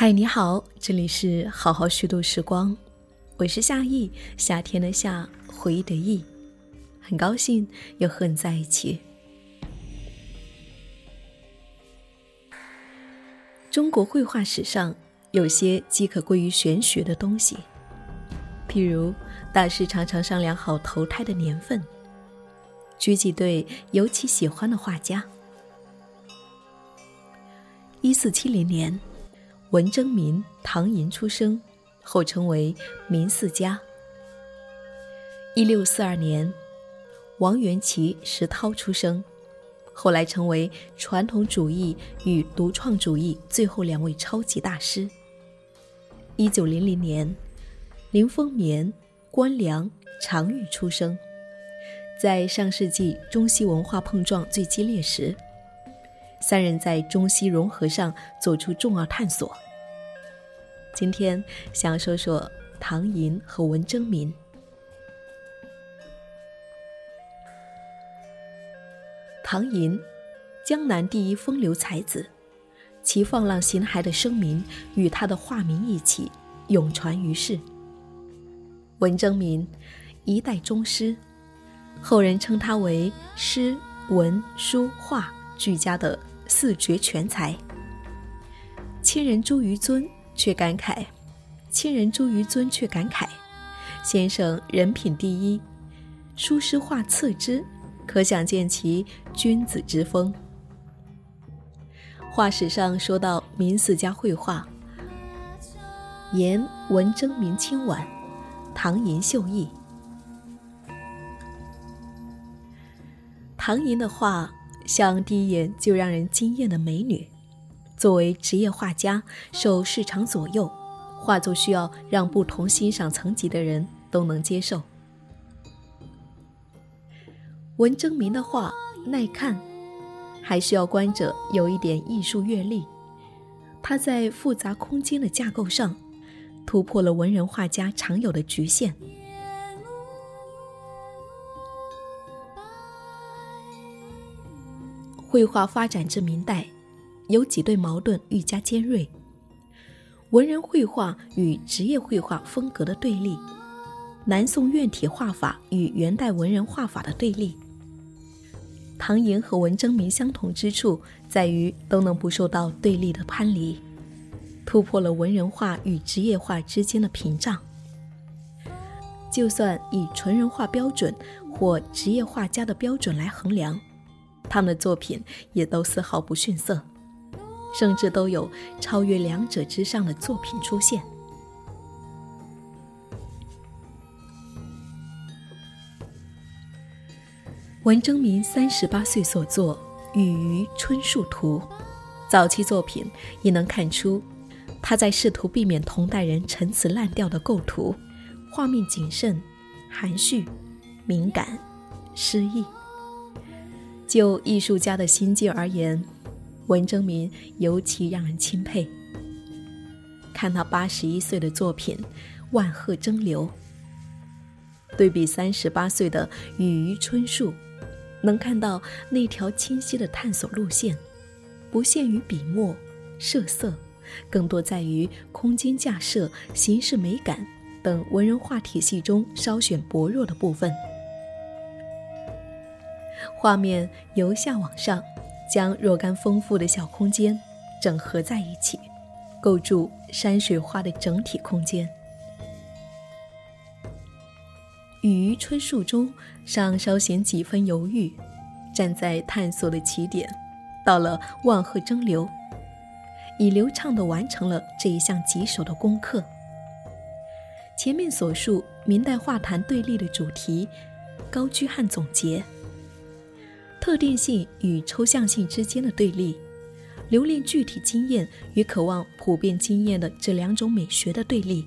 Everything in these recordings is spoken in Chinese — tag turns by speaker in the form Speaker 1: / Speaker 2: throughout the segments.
Speaker 1: 嗨，你好，这里是好好虚度时光，我是夏意，夏天的夏，回忆的忆，很高兴又和你在一起。中国绘画史上有些既可归于玄学的东西，譬如大师常常商量好投胎的年份，举几对尤其喜欢的画家。一四七零年。文征明，唐寅出生，后称为明四家。一六四二年，王元祁、石涛出生，后来成为传统主义与独创主义最后两位超级大师。一九零零年，林风眠、关良、常玉出生，在上世纪中西文化碰撞最激烈时。三人在中西融合上做出重要探索。今天想要说说唐寅和文征明。唐寅，江南第一风流才子，其放浪形骸的声名与他的化名一起永传于世。文征明，一代宗师，后人称他为诗文书画。俱佳的四绝全才。亲人朱于尊却感慨，亲人朱于尊却感慨，先生人品第一，书诗画次之，可想见其君子之风。画史上说到明四家绘画，言文征明清婉，唐寅秀逸。唐寅的画。像第一眼就让人惊艳的美女，作为职业画家，受市场左右，画作需要让不同欣赏层级的人都能接受。文征明的画耐看，还需要观者有一点艺术阅历。他在复杂空间的架构上，突破了文人画家常有的局限。绘画发展至明代，有几对矛盾愈加尖锐：文人绘画与职业绘画风格的对立，南宋院体画法与元代文人画法的对立。唐寅和文征明相同之处在于都能不受到对立的藩篱，突破了文人画与职业画之间的屏障。就算以纯人画标准或职业画家的标准来衡量。他们的作品也都丝毫不逊色，甚至都有超越两者之上的作品出现。文征明三十八岁所作《雨余春树图》，早期作品也能看出他在试图避免同代人陈词滥调的构图，画面谨慎、含蓄、敏感、诗意。就艺术家的心境而言，文征明尤其让人钦佩。看他八十一岁的作品《万壑争流》，对比三十八岁的《雨余春树》，能看到那条清晰的探索路线，不限于笔墨、设色，更多在于空间架设、形式美感等文人画体系中稍显薄弱的部分。画面由下往上，将若干丰富的小空间整合在一起，构筑山水画的整体空间。雨余春树中，尚稍显几分犹豫，站在探索的起点，到了万壑争流，已流畅地完成了这一项棘手的功课。前面所述明代画坛对立的主题，高居汉总结。特定性与抽象性之间的对立，留恋具体经验与渴望普遍经验的这两种美学的对立。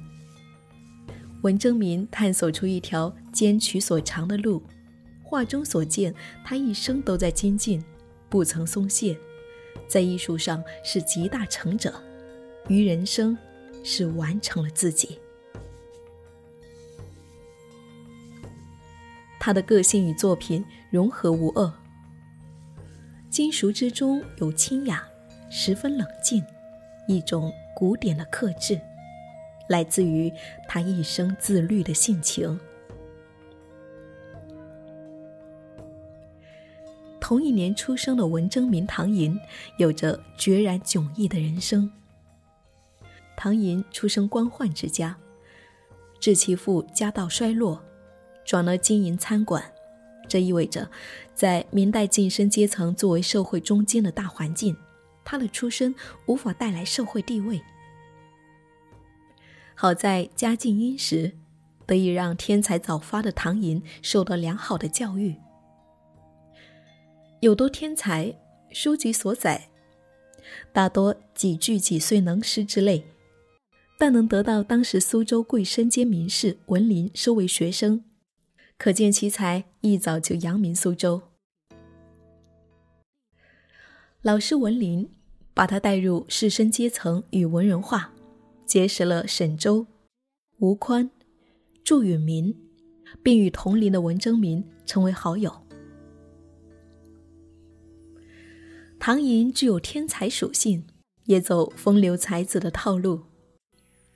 Speaker 1: 文征明探索出一条兼取所长的路，画中所见，他一生都在精进，不曾松懈，在艺术上是集大成者，于人生是完成了自己。他的个性与作品融合无二。金熟之中有清雅，十分冷静，一种古典的克制，来自于他一生自律的性情。同一年出生的文征明、唐寅，有着决然迥异的人生。唐寅出生官宦之家，致其父家道衰落，转了经营餐馆。这意味着，在明代晋升阶层作为社会中间的大环境，他的出身无法带来社会地位。好在家境殷实，得以让天才早发的唐寅受到良好的教育。有多天才，书籍所载大多几句几岁能诗之类，但能得到当时苏州贵身兼名士文林收为学生。可见其才一早就扬名苏州。老师文林把他带入士绅阶层与文人画，结识了沈周、吴宽、祝允民，并与同龄的文征明成为好友。唐寅具有天才属性，也走风流才子的套路。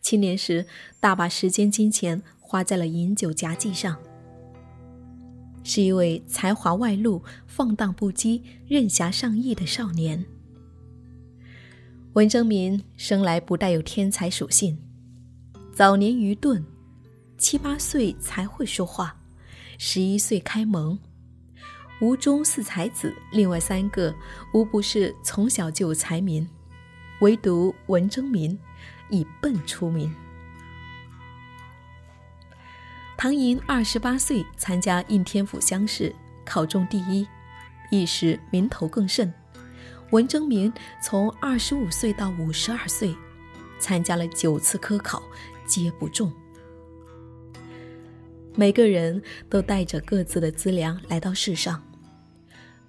Speaker 1: 青年时，大把时间金钱花在了饮酒夹计上。是一位才华外露、放荡不羁、任侠上义的少年。文征明生来不带有天才属性，早年愚钝，七八岁才会说话，十一岁开蒙。吴中四才子，另外三个无不是从小就有才名，唯独文征明以笨出名。唐寅二十八岁参加应天府乡试，考中第一，一时名头更盛。文征明从二十五岁到五十二岁，参加了九次科考，皆不中。每个人都带着各自的资粮来到世上，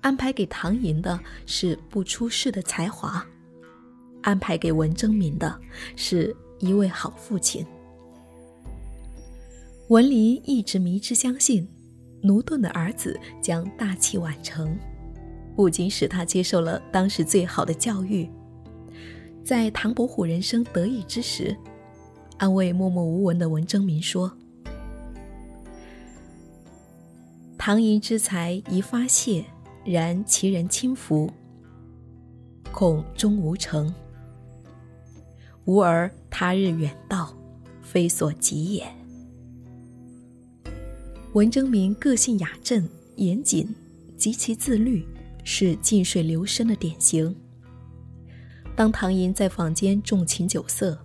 Speaker 1: 安排给唐寅的是不出世的才华，安排给文征明的是一位好父亲。文林一直迷之相信，奴顿的儿子将大器晚成，不仅使他接受了当时最好的教育，在唐伯虎人生得意之时，安慰默默无闻的文征明说：“唐寅之才宜发泄，然其人轻浮，恐终无成。吾儿他日远道，非所及也。”文征明个性雅正、严谨，极其自律，是静水流深的典型。当唐寅在坊间纵情酒色，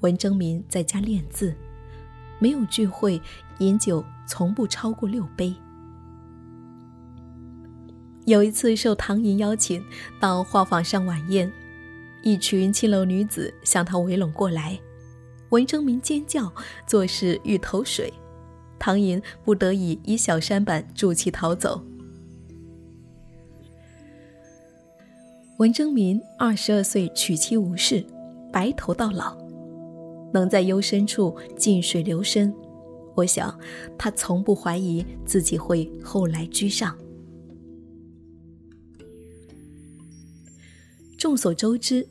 Speaker 1: 文征明在家练字，没有聚会饮酒，从不超过六杯。有一次受唐寅邀请到画舫上晚宴，一群青楼女子向他围拢过来，文征明尖叫，做事欲投水。唐寅不得已以小山板助其逃走。文征明二十二岁娶妻无事，白头到老，能在幽深处静水流深，我想他从不怀疑自己会后来居上。众所周知，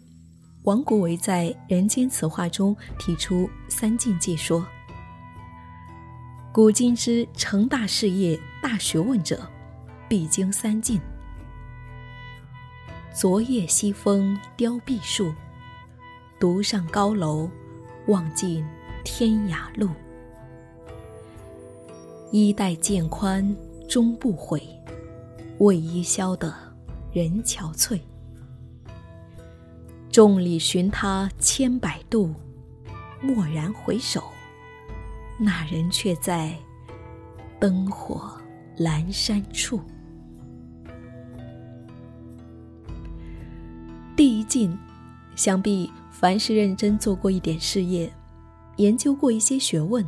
Speaker 1: 王国维在《人间词话》中提出三境界说。古今之成大事业、大学问者，必经三境。昨夜西风凋碧树，独上高楼，望尽天涯路。衣带渐宽终不悔，为伊消得人憔悴。众里寻他千百度，蓦然回首。那人却在灯火阑珊处。第一境，想必凡是认真做过一点事业、研究过一些学问、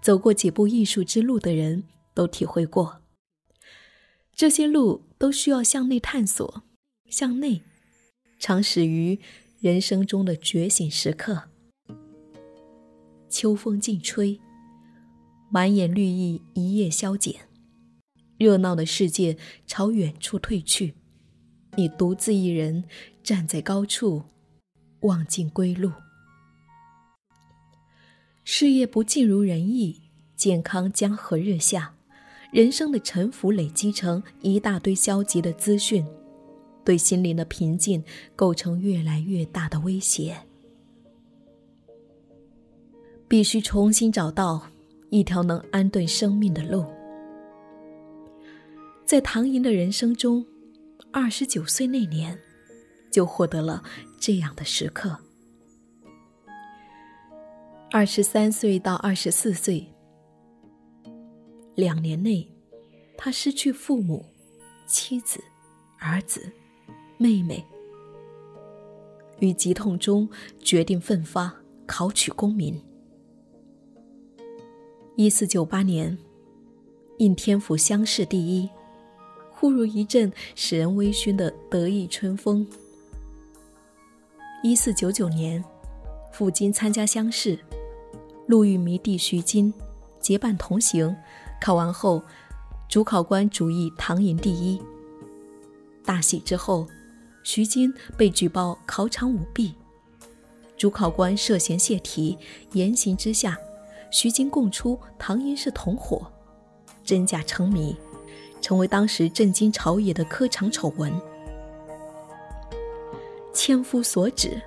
Speaker 1: 走过几步艺术之路的人都体会过。这些路都需要向内探索，向内，常始于人生中的觉醒时刻。秋风劲吹。满眼绿意一夜消减，热闹的世界朝远处退去，你独自一人站在高处，望尽归路。事业不尽如人意，健康江河日下，人生的沉浮累积成一大堆消极的资讯，对心灵的平静构成越来越大的威胁。必须重新找到一条能安顿生命的路。在唐寅的人生中，二十九岁那年，就获得了这样的时刻。二十三岁到二十四岁，两年内，他失去父母、妻子、儿子、妹妹，于疾痛中决定奋发考取功名。一四九八年，应天府乡试第一，忽如一阵使人微醺的得意春风。一四九九年，赴京参加乡试。路遇迷弟徐金，结伴同行。考完后，主考官主意唐寅第一。大喜之后，徐金被举报考场舞弊，主考官涉嫌泄题，严刑之下，徐金供出唐寅是同伙，真假成谜，成为当时震惊朝野的科场丑闻。千夫所指，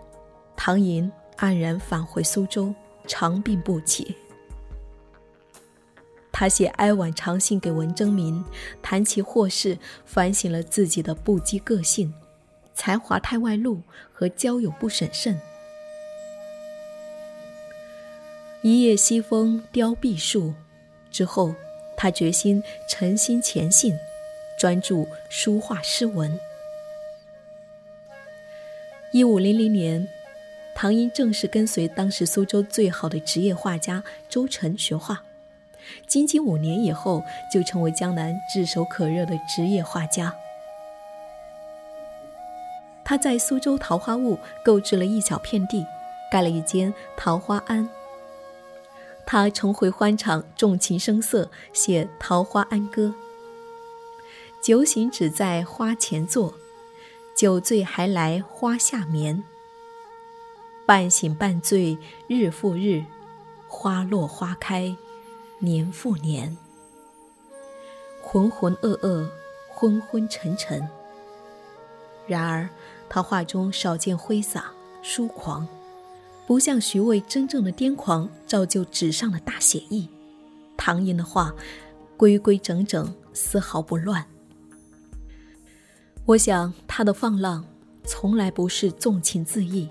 Speaker 1: 唐寅黯然返回苏州。长病不起，他写哀婉长信给文征明，谈起祸事，反省了自己的不羁个性、才华太外露和交友不审慎。一夜西风凋碧树之后，他决心诚心潜信，专注书画诗文。一五零零年。唐寅正式跟随当时苏州最好的职业画家周晨学画，仅仅五年以后，就成为江南炙手可热的职业画家。他在苏州桃花坞购置了一小片地，盖了一间桃花庵。他重回欢场，纵情声色写《桃花庵歌》：“酒醒只在花前坐，酒醉还来花下眠。”半醒半醉日复日，花落花开年复年。浑浑噩噩，昏昏沉沉。然而，他画中少见挥洒疏狂，不像徐渭真正的癫狂，照就纸上的大写意。唐寅的画规规整整，丝毫不乱。我想，他的放浪从来不是纵情恣意。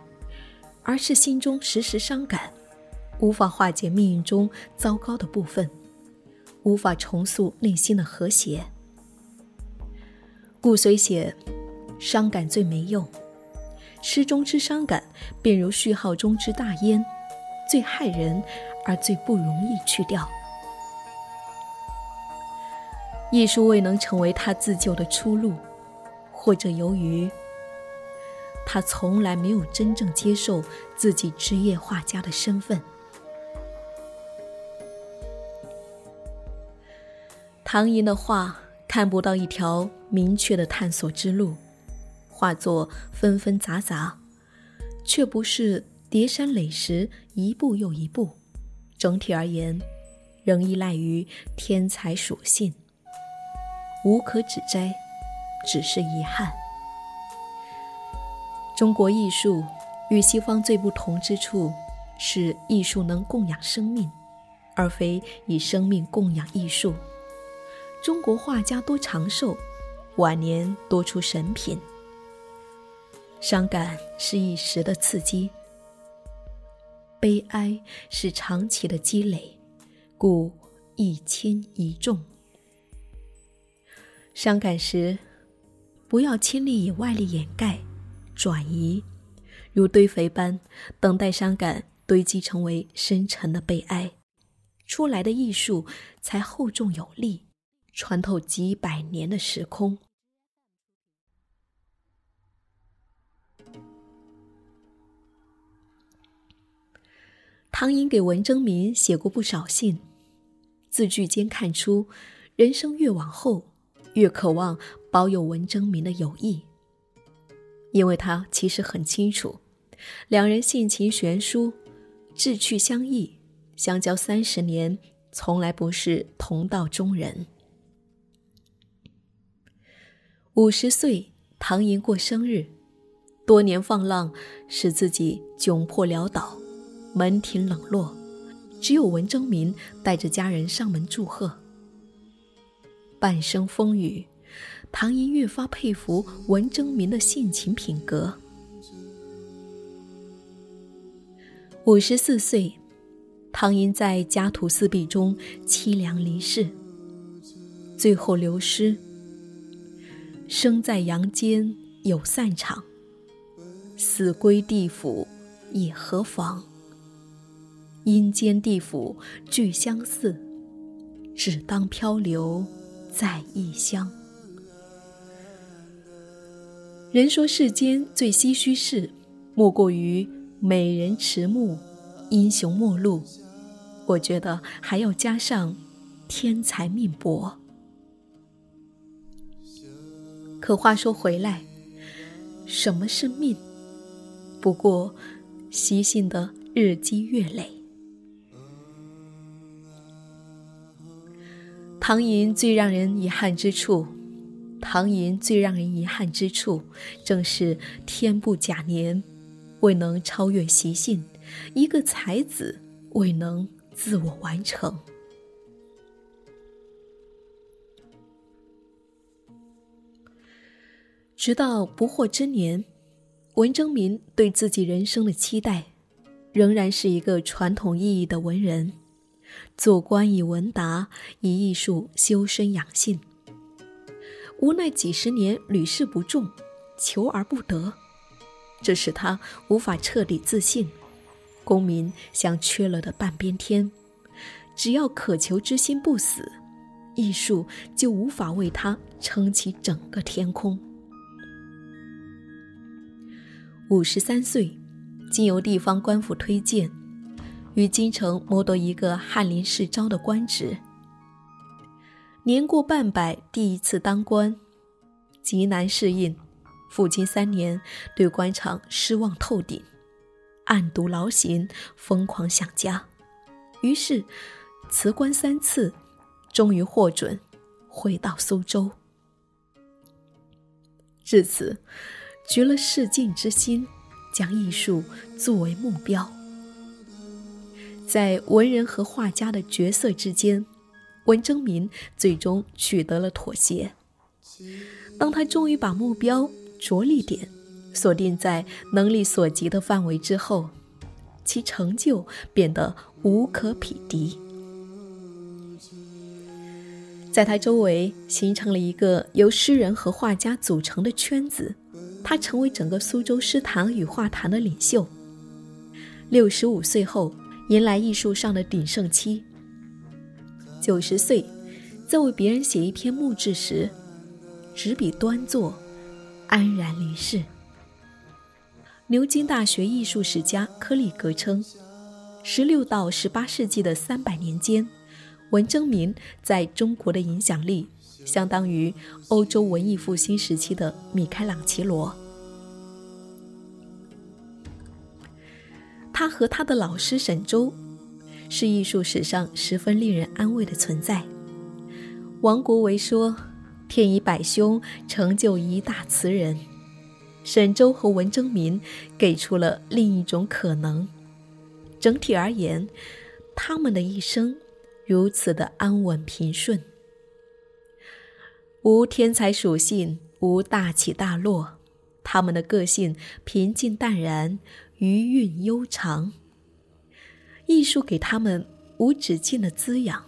Speaker 1: 而是心中时时伤感，无法化解命运中糟糕的部分，无法重塑内心的和谐，故虽写伤感最没用，诗中之伤感便如序号中之大烟，最害人而最不容易去掉。艺术未能成为他自救的出路，或者由于。他从来没有真正接受自己职业画家的身份。唐寅的画看不到一条明确的探索之路，画作纷纷杂杂，却不是叠山垒石，一步又一步。整体而言，仍依赖于天才属性，无可指摘，只是遗憾。中国艺术与西方最不同之处是，艺术能供养生命，而非以生命供养艺术。中国画家多长寿，晚年多出神品。伤感是一时的刺激，悲哀是长期的积累，故一轻一重。伤感时，不要轻力以外力掩盖。转移，如堆肥般等待伤感堆积成为深沉的悲哀，出来的艺术才厚重有力，穿透几百年的时空。唐寅给文征明写过不少信，字句间看出，人生越往后，越渴望保有文征明的友谊。因为他其实很清楚，两人性情悬殊，志趣相异，相交三十年，从来不是同道中人。五十岁，唐寅过生日，多年放浪使自己窘迫潦倒，门庭冷落，只有文征明带着家人上门祝贺。半生风雨，唐寅越发佩服文征明的性情品格。五十四岁，唐寅在家徒四壁中凄凉离世，最后流诗。生在阳间有散场，死归地府也何妨？阴间地府俱相似，只当漂流在异乡。人说世间最唏嘘事，莫过于美人迟暮，英雄末路。我觉得还要加上天才命薄。可话说回来，什么是命？不过习性的日积月累。唐寅最让人遗憾之处，唐寅最让人遗憾之处，正是天不假年，未能超越习性，一个才子未能自我完成。直到不惑之年，文征明对自己人生的期待，仍然是一个传统意义的文人，做官以文达，以艺术修身养性。无奈几十年屡试不中，求而不得，这使他无法彻底自信。功名像缺了的半边天，只要渴求之心不死，艺术就无法为他撑起整个天空。五十三岁，经由地方官府推荐，于京城谋得一个翰林世招的官职。年过半百，第一次当官，极难适应。父亲三年，对官场失望透顶，暗度劳形，疯狂想家。于是辞官三次，终于获准回到苏州。至此。绝了世境之心，将艺术作为目标。在文人和画家的角色之间，文征明最终取得了妥协。当他终于把目标着力点锁定在能力所及的范围之后，其成就变得无可匹敌。在他周围形成了一个由诗人和画家组成的圈子。他成为整个苏州诗坛与画坛的领袖。六十五岁后，迎来艺术上的鼎盛期。九十岁，在为别人写一篇墓志时，执笔端坐，安然离世。牛津大学艺术史家柯里格称，十六到十八世纪的三百年间，文征明在中国的影响力。相当于欧洲文艺复兴时期的米开朗琪罗。他和他的老师沈周，是艺术史上十分令人安慰的存在。王国维说：“天以百凶成就一大词人。”沈周和文征明给出了另一种可能。整体而言，他们的一生如此的安稳平顺。无天才属性，无大起大落，他们的个性平静淡然，余韵悠长。艺术给他们无止境的滋养，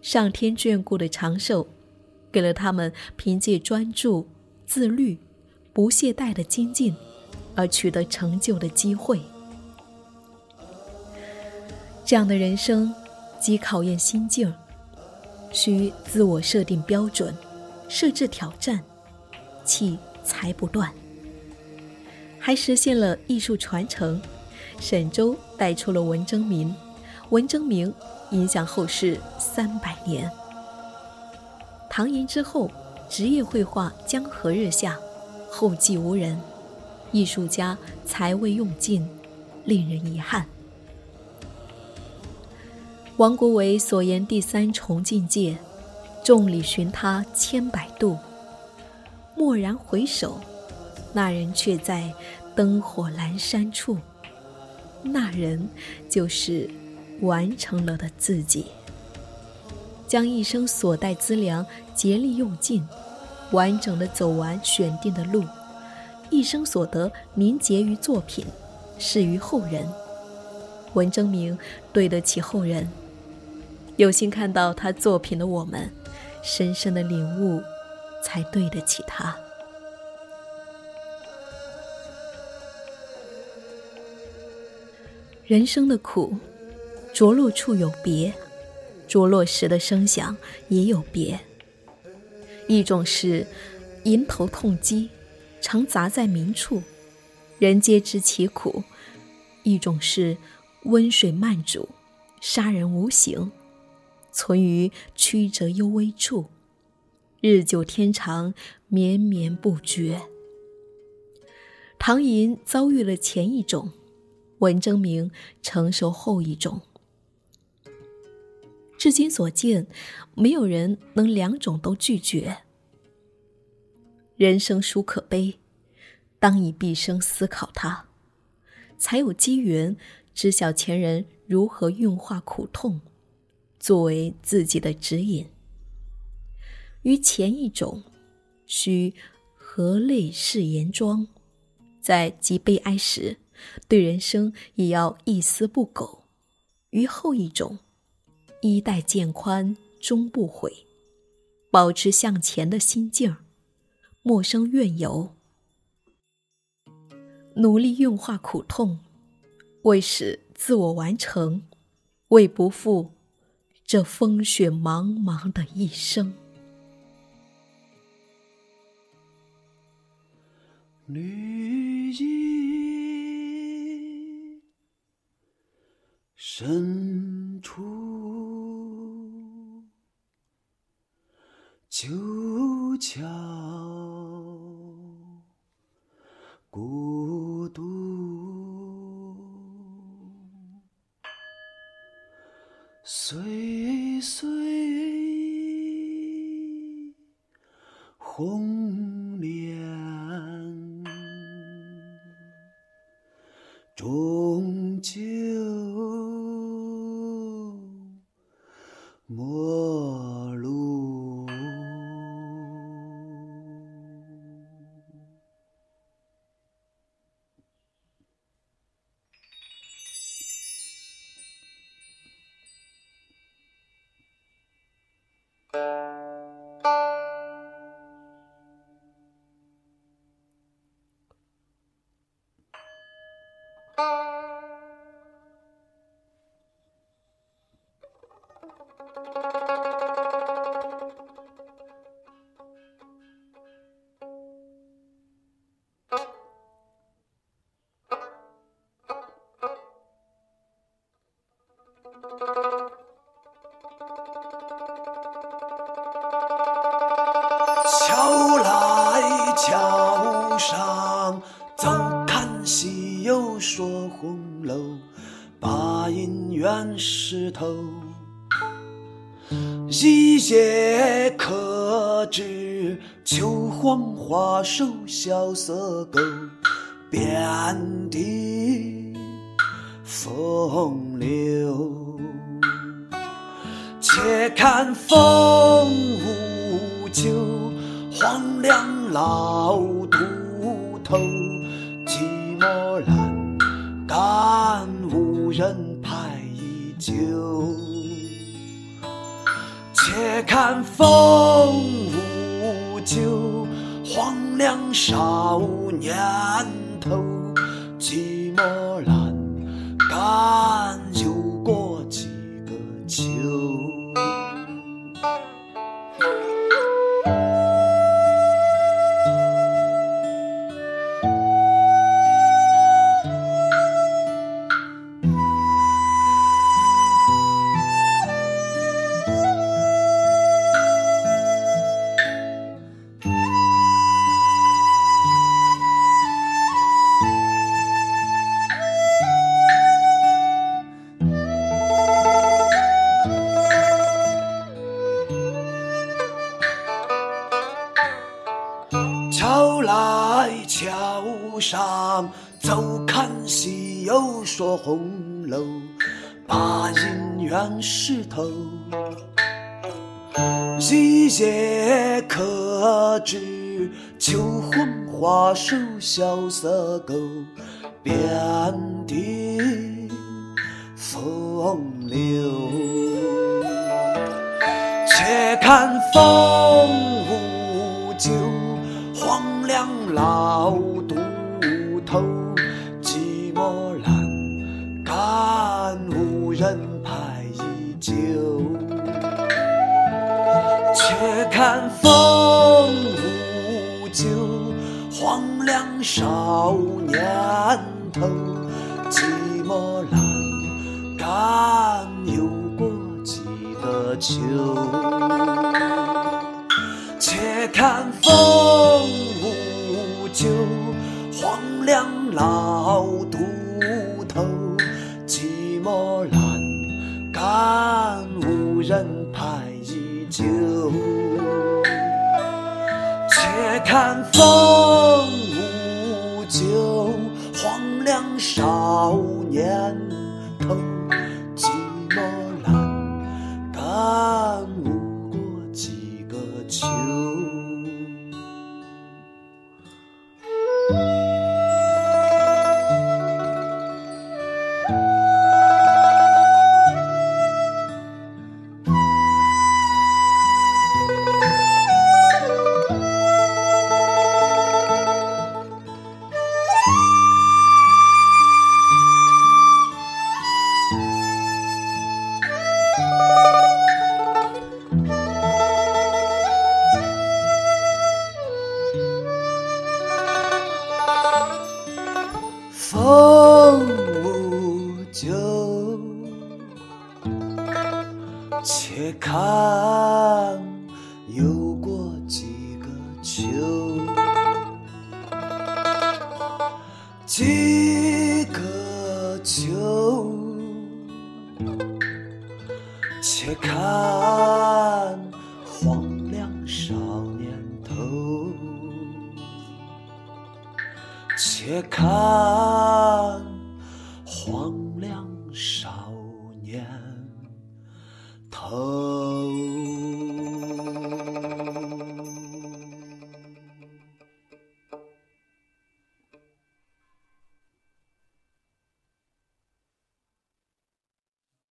Speaker 1: 上天眷顾的长寿，给了他们凭借专注、自律、不懈怠的精进而取得成就的机会。这样的人生，既考验心境，需自我设定标准。设置挑战，气才不断。还实现了艺术传承。沈周带出了文征明，文征明影响后世三百年。唐寅之后，职业绘画江河日下，后继无人，艺术家才未用尽，令人遗憾。王国维所言第三重境界，众里寻他千百度，蓦然回首，那人却在灯火阑珊处。那人就是完成了的自己，将一生所带资粮竭力用尽，完整的走完选定的路，一生所得凝结于作品，示于后人。文征明对得起后人。有幸看到他作品的我们，深深的领悟，才对得起他。人生的苦，着落处有别，着落时的声响也有别。一种是迎头痛击，常砸在明处，人皆知其苦；一种是温水慢煮，杀人无形。存于曲折幽微处，日久天长，绵绵不绝。唐寅遭遇了前一种，文征明承受后一种。至今所见，没有人能两种都拒绝。人生殊可悲，当以毕生思考它，才有机缘知晓前人如何运化苦痛。作为自己的指引，于前一种，需和泪拭颜妆，在极悲哀时，对人生也要一丝不苟；于后一种，衣带渐宽终不悔，保持向前的心境莫生怨尤，努力运化苦痛，为使自我完成，为不负。这风雪茫茫的一生，
Speaker 2: 绿意深处，旧桥孤独，岁。岁红莲，中究桥来桥上，走看西游说红楼，八音原石头，一夜可知秋黄花瘦萧瑟狗，遍地风流。且看风无咎。荒凉老秃头，寂寞阑干无人拍依旧。且看风无酒，荒凉少年头，寂寞阑干夜可知秋魂花瘦萧瑟狗，遍地风流。且看风无咎，黄粱老看风无咎，黄粱少年头，寂寞阑干有过几个秋。且看风无咎，黄粱老渡头，寂寞阑干无人拍依旧。看风舞酒，荒凉少年风